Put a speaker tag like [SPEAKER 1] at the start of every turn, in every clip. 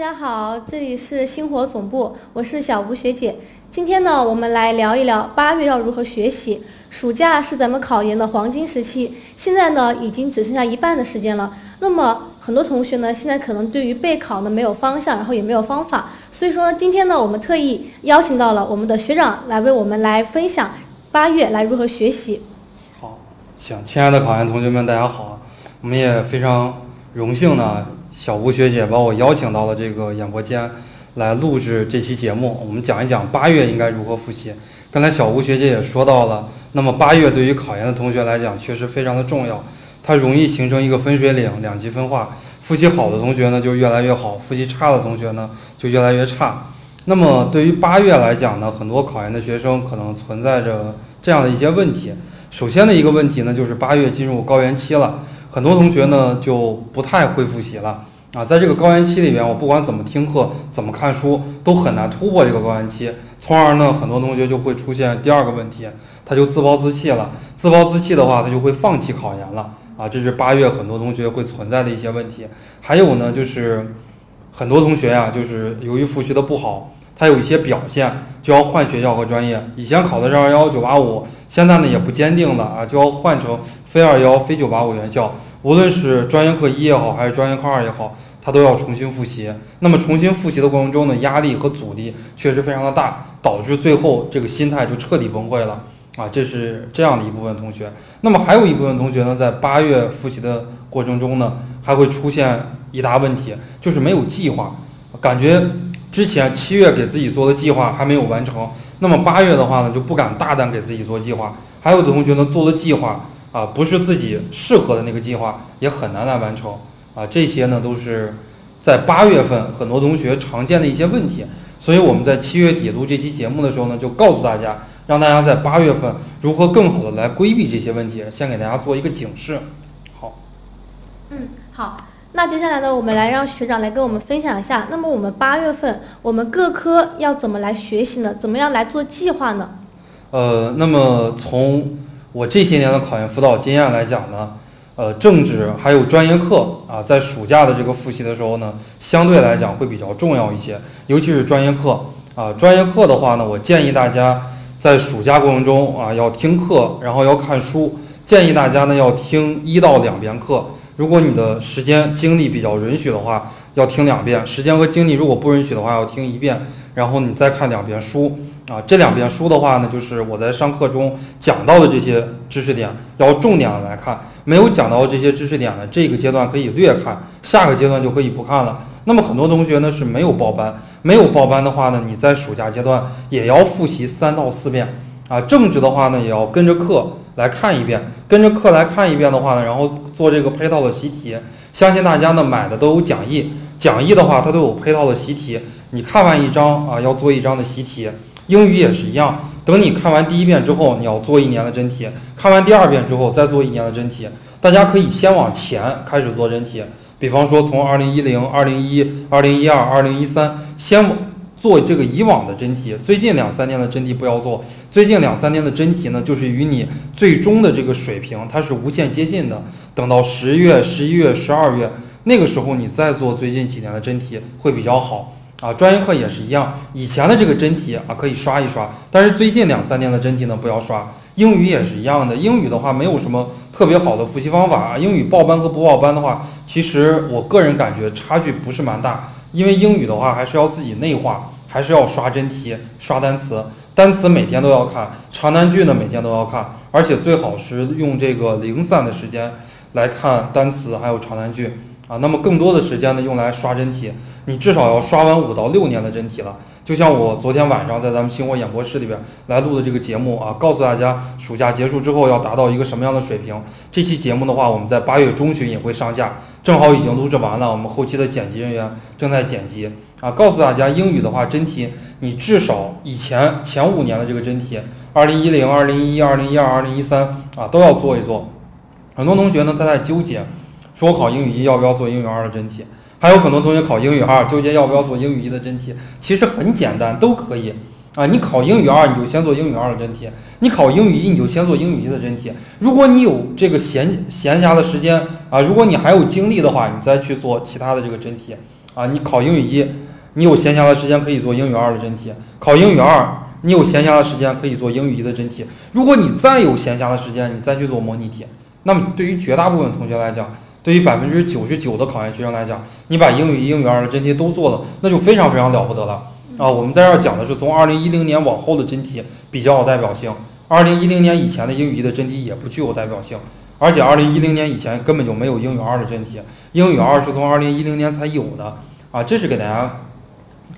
[SPEAKER 1] 大家好，这里是星火总部，我是小吴学姐。今天呢，我们来聊一聊八月要如何学习。暑假是咱们考研的黄金时期，现在呢已经只剩下一半的时间了。那么很多同学呢，现在可能对于备考呢没有方向，然后也没有方法。所以说今天呢，我们特意邀请到了我们的学长来为我们来分享八月来如何学习。
[SPEAKER 2] 好，行，亲爱的考研同学们，大家好。我们也非常荣幸呢，小吴学姐把我邀请到了这个演播间来录制这期节目。我们讲一讲八月应该如何复习。刚才小吴学姐也说到了，那么八月对于考研的同学来讲确实非常的重要，它容易形成一个分水岭，两极分化。复习好的同学呢就越来越好，复习差的同学呢就越来越差。那么对于八月来讲呢，很多考研的学生可能存在着这样的一些问题。首先的一个问题呢，就是八月进入高原期了。很多同学呢就不太会复习了啊，在这个高原期里边，我不管怎么听课、怎么看书，都很难突破这个高原期，从而呢，很多同学就会出现第二个问题，他就自暴自弃了。自暴自弃的话，他就会放弃考研了啊，这是八月很多同学会存在的一些问题。还有呢，就是很多同学呀，就是由于复习的不好，他有一些表现就要换学校和专业，以前考的是二幺九八五。现在呢也不坚定了啊，就要换成非二幺、非九八五院校。无论是专业课一也好，还是专业课二也好，他都要重新复习。那么重新复习的过程中呢，压力和阻力确实非常的大，导致最后这个心态就彻底崩溃了啊。这是这样的一部分同学。那么还有一部分同学呢，在八月复习的过程中呢，还会出现一大问题，就是没有计划，感觉之前七月给自己做的计划还没有完成。那么八月的话呢，就不敢大胆给自己做计划。还有的同学呢，做的计划啊，不是自己适合的那个计划，也很难来完成啊。这些呢，都是在八月份很多同学常见的一些问题。所以我们在七月底录这期节目的时候呢，就告诉大家，让大家在八月份如何更好的来规避这些问题，先给大家做一个警示。好。
[SPEAKER 1] 嗯，好。那接下来呢，我们来让学长来跟我们分享一下。那么我们八月份我们各科要怎么来学习呢？怎么样来做计划呢？
[SPEAKER 2] 呃，那么从我这些年的考研辅导经验来讲呢，呃，政治还有专业课啊，在暑假的这个复习的时候呢，相对来讲会比较重要一些，尤其是专业课啊。专业课的话呢，我建议大家在暑假过程中啊，要听课，然后要看书。建议大家呢，要听一到两遍课。如果你的时间精力比较允许的话，要听两遍；时间和精力如果不允许的话，要听一遍，然后你再看两遍书啊。这两遍书的话呢，就是我在上课中讲到的这些知识点，要重点来看。没有讲到这些知识点呢，这个阶段可以略看，下个阶段就可以不看了。那么很多同学呢是没有报班，没有报班的话呢，你在暑假阶段也要复习三到四遍啊。政治的话呢，也要跟着课。来看一遍，跟着课来看一遍的话呢，然后做这个配套的习题。相信大家呢买的都有讲义，讲义的话它都有配套的习题。你看完一章啊，要做一章的习题。英语也是一样，等你看完第一遍之后，你要做一年的真题；看完第二遍之后，再做一年的真题。大家可以先往前开始做真题，比方说从二零一零、二零一、二零一二、二零一三，先。做这个以往的真题，最近两三年的真题不要做。最近两三年的真题呢，就是与你最终的这个水平它是无限接近的。等到十月、十一月、十二月那个时候，你再做最近几年的真题会比较好啊。专业课也是一样，以前的这个真题啊可以刷一刷，但是最近两三年的真题呢不要刷。英语也是一样的，英语的话没有什么特别好的复习方法啊。英语报班和不报班的话，其实我个人感觉差距不是蛮大。因为英语的话，还是要自己内化，还是要刷真题、刷单词，单词每天都要看，长难句呢每天都要看，而且最好是用这个零散的时间来看单词还有长难句啊。那么更多的时间呢用来刷真题，你至少要刷完五到六年的真题了。就像我昨天晚上在咱们星火演播室里边来录的这个节目啊，告诉大家暑假结束之后要达到一个什么样的水平。这期节目的话，我们在八月中旬也会上架，正好已经录制完了，我们后期的剪辑人员正在剪辑啊。告诉大家，英语的话真题，你至少以前前五年的这个真题，二零一零、二零一一、二零一二、二零一三啊都要做一做。很多同学呢他在纠结，说我考英语一要不要做英语二的真题。还有很多同学考英语二，纠结要不要做英语一的真题，其实很简单，都可以啊。你考英语二，你就先做英语二的真题；你考英语一，你就先做英语一的真题。如果你有这个闲闲暇的时间啊，如果你还有精力的话，你再去做其他的这个真题啊，你考英语一，你有闲暇的时间可以做英语二的真题；考英语二，你有闲暇的时间可以做英语一的真题。如果你再有闲暇的时间，你再去做模拟题，那么对于绝大部分同学来讲，对于百分之九十九的考研学生来讲，你把英语一、英语二的真题都做了，那就非常非常了不得了啊！我们在这儿讲的是从二零一零年往后的真题比较有代表性，二零一零年以前的英语一的真题也不具有代表性，而且二零一零年以前根本就没有英语二的真题，英语二是从二零一零年才有的啊！这是给大家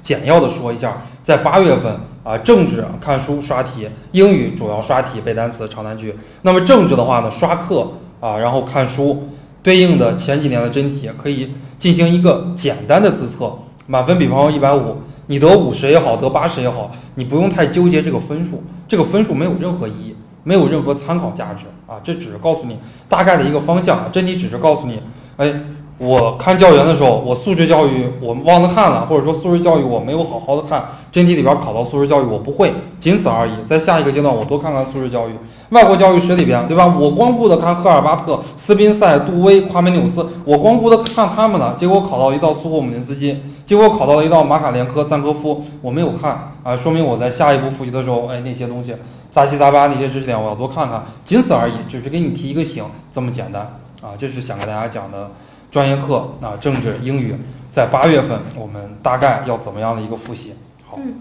[SPEAKER 2] 简要的说一下，在八月份啊，政治看书刷题，英语主要刷题背单词长难句。那么政治的话呢，刷课啊，然后看书。对应的前几年的真题可以进行一个简单的自测，满分比方说一百五，你得五十也好，得八十也好，你不用太纠结这个分数，这个分数没有任何意义，没有任何参考价值啊，这只是告诉你大概的一个方向，真题只是告诉你，哎。我看教员的时候，我素质教育我忘了看了，或者说素质教育我没有好好的看真题里边考到素质教育我不会，仅此而已。在下一个阶段，我多看看素质教育。外国教育史里边，对吧？我光顾着看赫尔巴特、斯宾塞、杜威、夸美纽斯，我光顾着看他们了，结果考到一道苏霍姆林斯基，结果考到了一道马卡连科、赞科夫，我没有看啊，说明我在下一步复习的时候，哎，那些东西杂七杂八那些知识点我要多看看，仅此而已，只是给你提一个醒，这么简单啊，这是想给大家讲的。专业课啊，政治、英语，在八月份我们大概要怎么样的一个复习？好，
[SPEAKER 1] 嗯，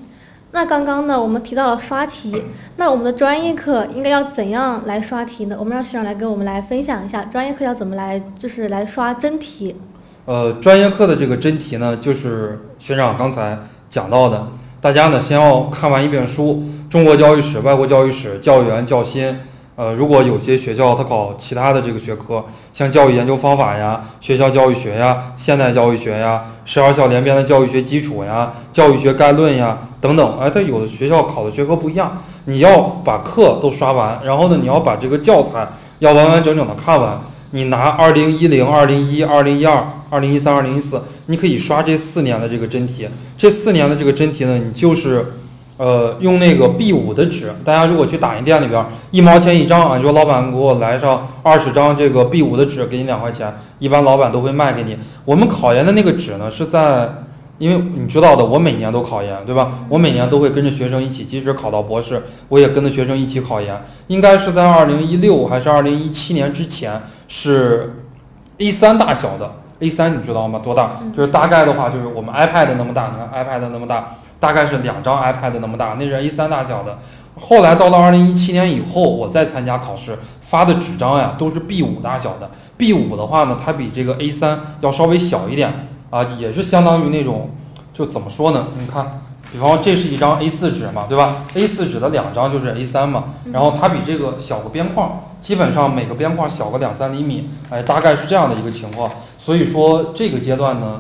[SPEAKER 1] 那刚刚呢，我们提到了刷题，那我们的专业课应该要怎样来刷题呢？我们让学长来给我们来分享一下，专业课要怎么来，就是来刷真题。
[SPEAKER 2] 呃，专业课的这个真题呢，就是学长刚才讲到的，大家呢先要看完一遍书，《中国教育史》《外国教育史》《教员教心》。呃，如果有些学校他考其他的这个学科，像教育研究方法呀、学校教育学呀、现代教育学呀、十二校联编的教育学基础呀、教育学概论呀等等，哎，他有的学校考的学科不一样，你要把课都刷完，然后呢，你要把这个教材要完完整整的看完。你拿二零一零、二零一、二零一二、二零一三、二零一四，你可以刷这四年的这个真题。这四年的这个真题呢，你就是。呃，用那个 B 五的纸，大家如果去打印店里边，一毛钱一张啊，你说老板给我来上二十张这个 B 五的纸，给你两块钱，一般老板都会卖给你。我们考研的那个纸呢，是在，因为你知道的，我每年都考研，对吧？我每年都会跟着学生一起，即使考到博士，我也跟着学生一起考研。应该是在二零一六还是二零一七年之前，是 A 三大小的 A 三，你知道吗？多大？就是大概的话，就是我们 iPad 那么大，你看 iPad 那么大。大概是两张 iPad 那么大，那是 A3 大小的。后来到了二零一七年以后，我再参加考试发的纸张呀，都是 B 五大小的。B 五的话呢，它比这个 A 三要稍微小一点啊，也是相当于那种，就怎么说呢？你看，比方这是一张 A 四纸嘛，对吧？A 四纸的两张就是 A 三嘛，然后它比这个小个边框，基本上每个边框小个两三厘米，哎，大概是这样的一个情况。所以说这个阶段呢。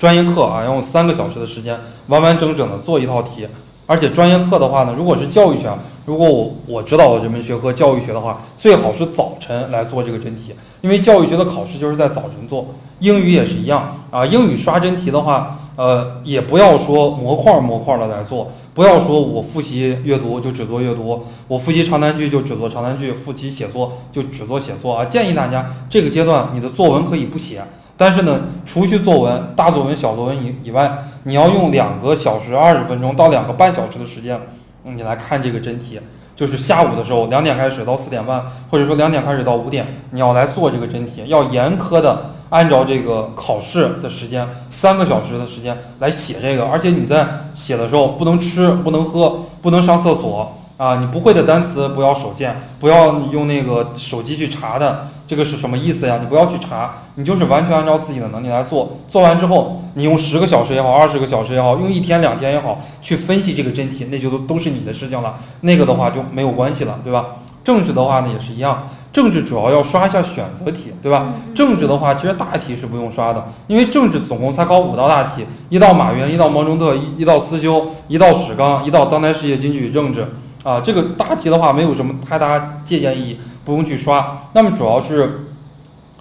[SPEAKER 2] 专业课啊，要用三个小时的时间完完整整的做一套题，而且专业课的话呢，如果是教育学，如果我我知道的这门学科教育学的话，最好是早晨来做这个真题，因为教育学的考试就是在早晨做。英语也是一样啊，英语刷真题的话，呃，也不要说模块模块的来做，不要说我复习阅读就只做阅读，我复习长难句就只做长难句，复习写作就只做写作啊。建议大家这个阶段你的作文可以不写。但是呢，除去作文、大作文、小作文以以外，你要用两个小时二十分钟到两个半小时的时间，你来看这个真题。就是下午的时候，两点开始到四点半，或者说两点开始到五点，你要来做这个真题，要严苛的按照这个考试的时间，三个小时的时间来写这个。而且你在写的时候，不能吃，不能喝，不能上厕所啊！你不会的单词不要手贱，不要用那个手机去查的。这个是什么意思呀？你不要去查，你就是完全按照自己的能力来做。做完之后，你用十个小时也好，二十个小时也好，用一天两天也好，去分析这个真题，那就都都是你的事情了。那个的话就没有关系了，对吧？政治的话呢也是一样，政治主要要刷一下选择题，对吧？政治的话其实大题是不用刷的，因为政治总共才考五道大题，一道马云，一道毛中特，一一道思修，一道史纲，一道当代世界经济与政治。啊，这个大题的话没有什么太大借鉴意义。不用去刷，那么主要是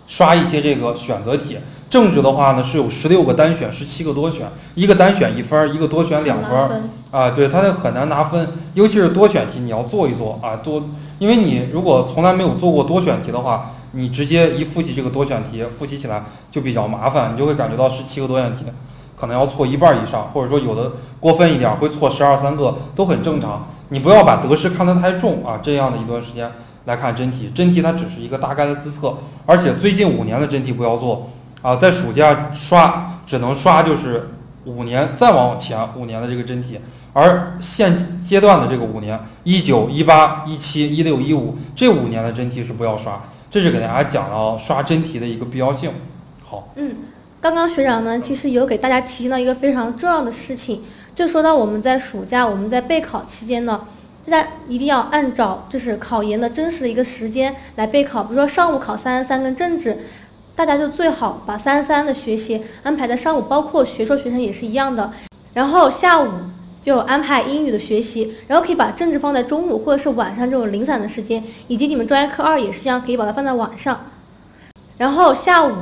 [SPEAKER 2] 刷一些这个选择题。政治的话呢是有十六个单选，十七个多选，一个单选一分，一个多选两分。啊，对，它那很难拿分，尤其是多选题，你要做一做啊，多，因为你如果从来没有做过多选题的话，你直接一复习这个多选题，复习起来就比较麻烦，你就会感觉到十七个多选题，可能要错一半以上，或者说有的过分一点会错十二三个，都很正常。你不要把得失看得太重啊，这样的一段时间来看真题，真题它只是一个大概的自测，而且最近五年的真题不要做啊，在暑假刷只能刷就是五年再往前五年的这个真题。而现阶段的这个五年，一九、一八、一七、一六、一五这五年的真题是不要刷，这是给大家讲了刷真题的一个必要性。好，
[SPEAKER 1] 嗯，刚刚学长呢，其实有给大家提醒到一个非常重要的事情，就说到我们在暑假我们在备考期间呢，大家一定要按照就是考研的真实的一个时间来备考，比如说上午考三三跟政治，大家就最好把三三的学习安排在上午，包括学硕学生也是一样的，然后下午。就安排英语的学习，然后可以把政治放在中午或者是晚上这种零散的时间，以及你们专业课二也是一样，可以把它放在晚上。然后下午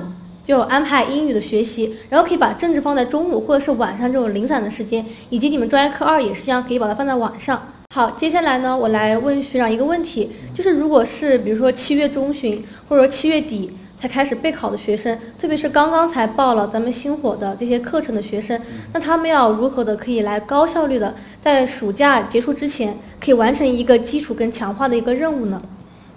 [SPEAKER 1] 就安排英语的学习，然后可以把政治放在中午或者是晚上这种零散的时间，以及你们专业课二也是一样，可以把它放在晚上。好，接下来呢，我来问学长一个问题，就是如果是比如说七月中旬或者说七月底。才开始备考的学生，特别是刚刚才报了咱们星火的这些课程的学生，那他们要如何的可以来高效率的在暑假结束之前，可以完成一个基础跟强化的一个任务呢？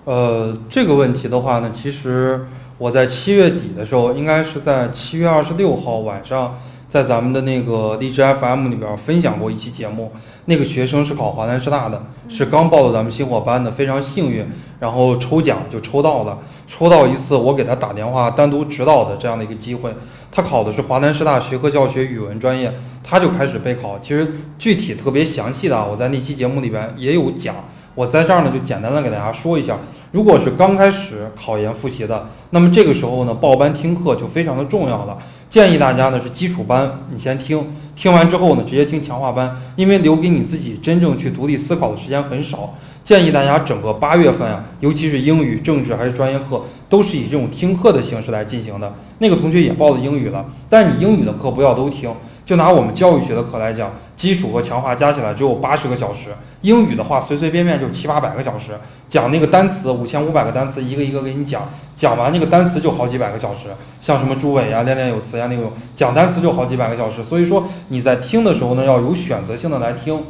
[SPEAKER 2] 呃，这个问题的话呢，其实我在七月底的时候，应该是在七月二十六号晚上。在咱们的那个荔枝 FM 里边分享过一期节目，那个学生是考华南师大的，是刚报的咱们星火班的，非常幸运，然后抽奖就抽到了，抽到一次我给他打电话单独指导的这样的一个机会。他考的是华南师大学科教学语文专业，他就开始备考。其实具体特别详细的，我在那期节目里边也有讲，我在这儿呢就简单的给大家说一下。如果是刚开始考研复习的，那么这个时候呢报班听课就非常的重要了。建议大家呢是基础班，你先听，听完之后呢直接听强化班，因为留给你自己真正去独立思考的时间很少。建议大家整个八月份啊，尤其是英语、政治还是专业课，都是以这种听课的形式来进行的。那个同学也报了英语了，但你英语的课不要都听。就拿我们教育学的课来讲，基础和强化加起来只有八十个小时，英语的话随随便便就七八百个小时，讲那个单词五千五百个单词，一个一个给你讲，讲完那个单词就好几百个小时，像什么朱伟呀、练练有词呀那种，讲单词就好几百个小时。所以说你在听的时候呢，要有选择性的来听，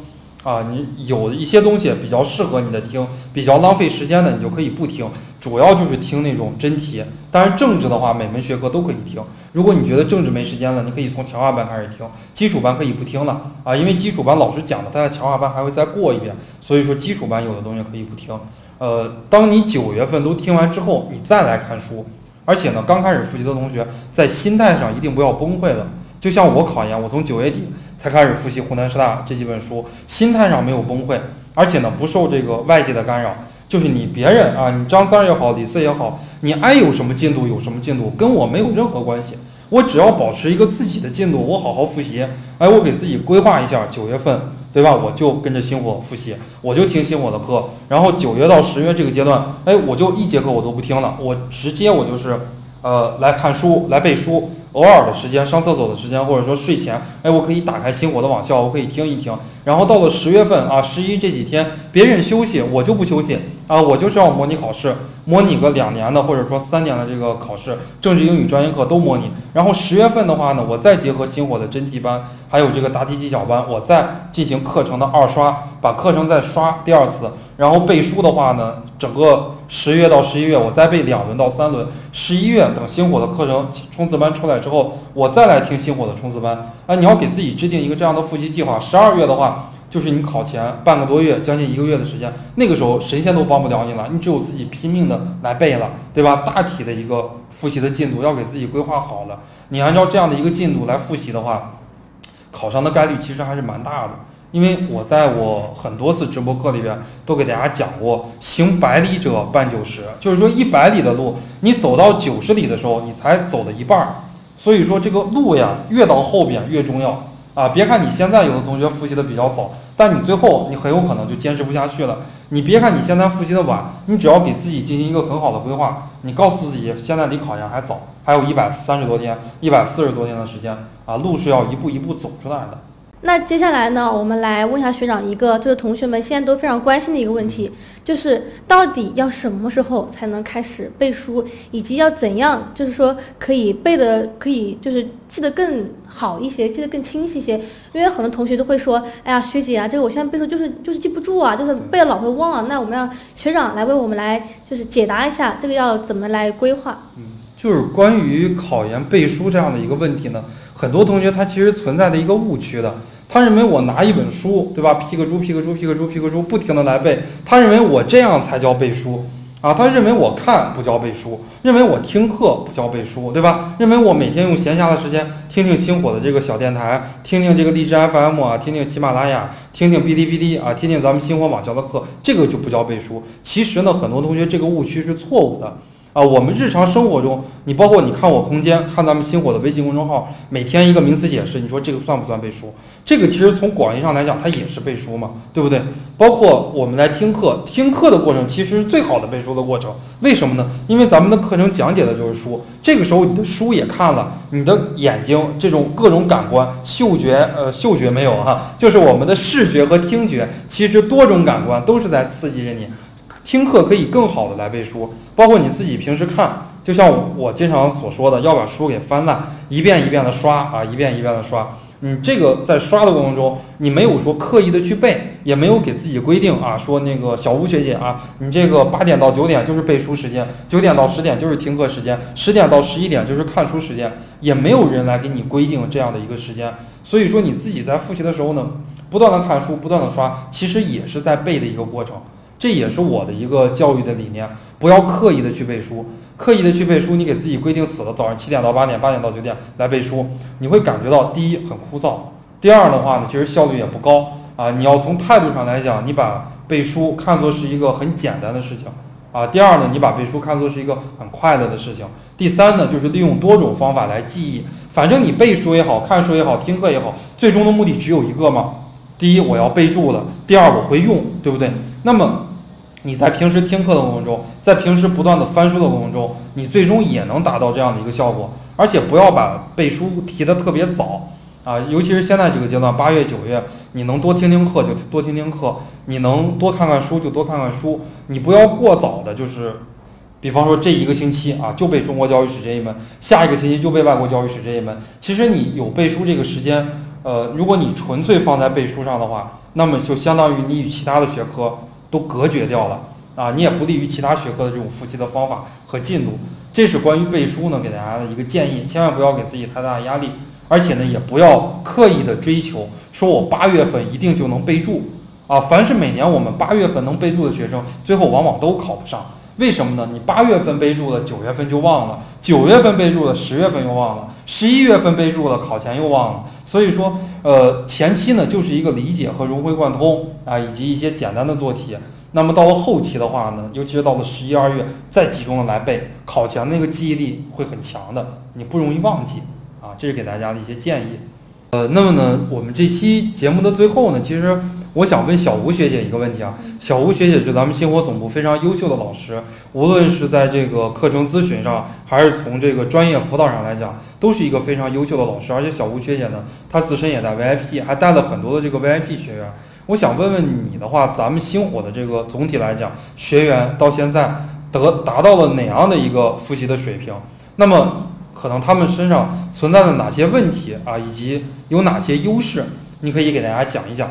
[SPEAKER 2] 啊，你有一些东西比较适合你的听，比较浪费时间的，你就可以不听。主要就是听那种真题，当然政治的话，每门学科都可以听。如果你觉得政治没时间了，你可以从强化班开始听，基础班可以不听了啊，因为基础班老师讲的，他在强化班还会再过一遍，所以说基础班有的东西可以不听。呃，当你九月份都听完之后，你再来看书，而且呢，刚开始复习的同学在心态上一定不要崩溃了。就像我考研，我从九月底才开始复习湖南师大这几本书，心态上没有崩溃，而且呢，不受这个外界的干扰。就是你别人啊，你张三也好，李四也好，你爱有什么进度有什么进度，跟我没有任何关系。我只要保持一个自己的进度，我好好复习。哎，我给自己规划一下，九月份，对吧？我就跟着星火复习，我就听星火的课。然后九月到十月这个阶段，哎，我就一节课我都不听了，我直接我就是，呃，来看书，来背书。偶尔的时间，上厕所的时间，或者说睡前，哎，我可以打开星火的网校，我可以听一听。然后到了十月份啊，十一这几天，别人休息，我就不休息啊，我就是要模拟考试，模拟个两年的或者说三年的这个考试，政治、英语专业课都模拟。然后十月份的话呢，我再结合星火的真题班，还有这个答题技巧班，我再进行课程的二刷，把课程再刷第二次。然后背书的话呢，整个。十月到十一月，我再背两轮到三轮。十一月等星火的课程冲刺班出来之后，我再来听星火的冲刺班。啊，你要给自己制定一个这样的复习计划。十二月的话，就是你考前半个多月，将近一个月的时间，那个时候神仙都帮不了你了，你只有自己拼命的来背了，对吧？大体的一个复习的进度要给自己规划好了。你按照这样的一个进度来复习的话，考上的概率其实还是蛮大的。因为我在我很多次直播课里边都给大家讲过，行百里者半九十，就是说一百里的路，你走到九十里的时候，你才走了一半儿。所以说这个路呀，越到后边越重要啊！别看你现在有的同学复习的比较早，但你最后你很有可能就坚持不下去了。你别看你现在复习的晚，你只要给自己进行一个很好的规划，你告诉自己现在离考研还早，还有一百三十多天、一百四十多天的时间啊，路是要一步一步走出来的。
[SPEAKER 1] 那接下来呢，我们来问一下学长一个，就是同学们现在都非常关心的一个问题，就是到底要什么时候才能开始背书，以及要怎样，就是说可以背的，可以就是记得更好一些，记得更清晰一些。因为很多同学都会说，哎呀，学姐啊，这个我现在背书就是就是记不住啊，就是背了老会忘啊。那我们让学长来为我们来就是解答一下，这个要怎么来规划？
[SPEAKER 2] 嗯，就是关于考研背书这样的一个问题呢，很多同学他其实存在的一个误区的。他认为我拿一本书，对吧？批个猪，批个猪，批个猪，批个猪，不停的来背。他认为我这样才叫背书啊！他认为我看不叫背书，认为我听课不叫背书，对吧？认为我每天用闲暇的时间听听星火的这个小电台，听听这个荔枝 FM 啊，听听喜马拉雅，听听哔哩哔哩啊，听听咱们星火网校的课，这个就不叫背书。其实呢，很多同学这个误区是错误的。啊，我们日常生活中，你包括你看我空间，看咱们星火的微信公众号，每天一个名词解释，你说这个算不算背书？这个其实从广义上来讲，它也是背书嘛，对不对？包括我们来听课，听课的过程其实是最好的背书的过程。为什么呢？因为咱们的课程讲解的就是书，这个时候你的书也看了，你的眼睛这种各种感官，嗅觉，呃，嗅觉没有哈，就是我们的视觉和听觉，其实多种感官都是在刺激着你。听课可以更好的来背书，包括你自己平时看，就像我经常所说的，要把书给翻烂，一遍一遍的刷啊，一遍一遍的刷。你这个在刷的过程中，你没有说刻意的去背，也没有给自己规定啊，说那个小吴学姐啊，你这个八点到九点就是背书时间，九点到十点就是听课时间，十点到十一点就是看书时间，也没有人来给你规定这样的一个时间。所以说你自己在复习的时候呢，不断的看书，不断的刷，其实也是在背的一个过程。这也是我的一个教育的理念，不要刻意的去背书，刻意的去背书，你给自己规定死了，早上七点到八点，八点到九点来背书，你会感觉到第一很枯燥，第二的话呢，其实效率也不高啊。你要从态度上来讲，你把背书看作是一个很简单的事情啊。第二呢，你把背书看作是一个很快乐的事情。第三呢，就是利用多种方法来记忆，反正你背书也好看书也好听课也好，最终的目的只有一个嘛。第一，我要背住了；第二，我会用，对不对？那么。你在平时听课的过程中，在平时不断的翻书的过程中，你最终也能达到这样的一个效果。而且不要把背书提的特别早啊，尤其是现在这个阶段，八月九月，你能多听听课就多听听课，你能多看看书就多看看书。你不要过早的，就是，比方说这一个星期啊，就背中国教育史这一门，下一个星期就背外国教育史这一门。其实你有背书这个时间，呃，如果你纯粹放在背书上的话，那么就相当于你与其他的学科。都隔绝掉了啊！你也不利于其他学科的这种复习的方法和进度。这是关于背书呢给大家的一个建议，千万不要给自己太大的压力，而且呢也不要刻意的追求，说我八月份一定就能背住啊！凡是每年我们八月份能背住的学生，最后往往都考不上。为什么呢？你八月份背住了，九月份就忘了；九月份背住了，十月份又忘了；十一月份背住了，考前又忘了。所以说，呃，前期呢就是一个理解和融会贯通啊，以及一些简单的做题。那么到了后期的话呢，尤其是到了十一二月，再集中的来背，考前那个记忆力会很强的，你不容易忘记啊。这是给大家的一些建议。呃，那么呢，我们这期节目的最后呢，其实。我想问小吴学姐一个问题啊，小吴学姐是咱们星火总部非常优秀的老师，无论是在这个课程咨询上，还是从这个专业辅导上来讲，都是一个非常优秀的老师。而且小吴学姐呢，她自身也在 VIP，还带了很多的这个 VIP 学员。我想问问你的话，咱们星火的这个总体来讲，学员到现在得达到了哪样的一个复习的水平？那么可能他们身上存在的哪些问题啊，以及有哪些优势？你可以给大家讲一讲。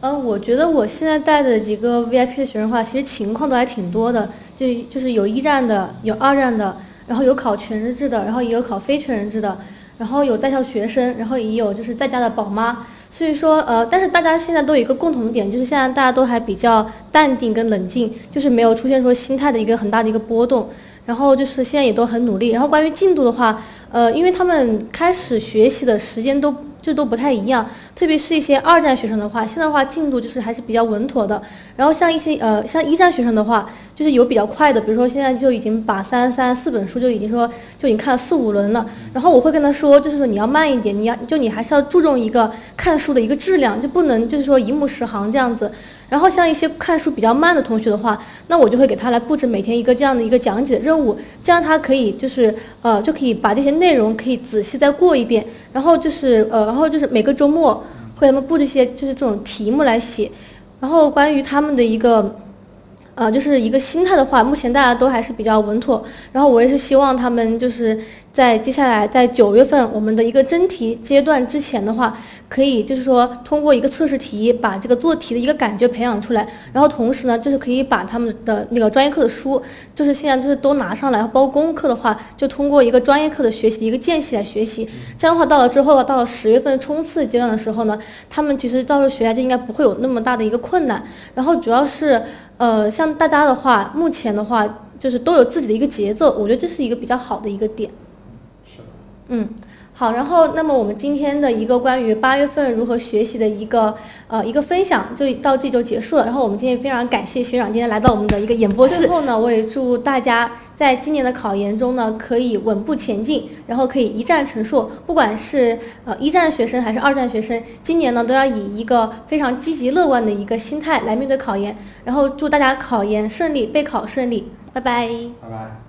[SPEAKER 1] 嗯，我觉得我现在带的几个 VIP 的学生的话，其实情况都还挺多的，就就是有一战的，有二战的，然后有考全日制的，然后也有考非全日制的，然后有在校学生，然后也有就是在家的宝妈。所以说，呃，但是大家现在都有一个共同点，就是现在大家都还比较淡定跟冷静，就是没有出现说心态的一个很大的一个波动。然后就是现在也都很努力。然后关于进度的话，呃，因为他们开始学习的时间都。就都不太一样，特别是一些二战学生的话，现在的话进度就是还是比较稳妥的。然后像一些呃像一战学生的话，就是有比较快的，比如说现在就已经把三三四本书就已经说就已经看了四五轮了。然后我会跟他说，就是说你要慢一点，你要就你还是要注重一个看书的一个质量，就不能就是说一目十行这样子。然后像一些看书比较慢的同学的话，那我就会给他来布置每天一个这样的一个讲解的任务，这样他可以就是呃就可以把这些内容可以仔细再过一遍。然后就是呃然后就是每个周末会他们布置一些就是这种题目来写。然后关于他们的一个。呃，就是一个心态的话，目前大家都还是比较稳妥。然后我也是希望他们就是在接下来在九月份我们的一个真题阶段之前的话，可以就是说通过一个测试题把这个做题的一个感觉培养出来。然后同时呢，就是可以把他们的那个专业课的书，就是现在就是都拿上来，包括功课的话，就通过一个专业课的学习一个间隙来学习。这样的话，到了之后到了十月份冲刺阶段的时候呢，他们其实到时候学下就应该不会有那么大的一个困难。然后主要是。呃，像大家的话，目前的话就是都有自己的一个节奏，我觉得这是一个比较好的一个点。
[SPEAKER 2] 是的。
[SPEAKER 1] 嗯。好，然后那么我们今天的一个关于八月份如何学习的一个呃一个分享就到这就结束了。然后我们今天非常感谢学长今天来到我们的一个演播室。最后呢，我也祝大家在今年的考研中呢可以稳步前进，然后可以一战成硕。不管是呃一战学生还是二战学生，今年呢都要以一个非常积极乐观的一个心态来面对考研。然后祝大家考研顺利，备考顺利。拜拜。
[SPEAKER 2] 拜拜。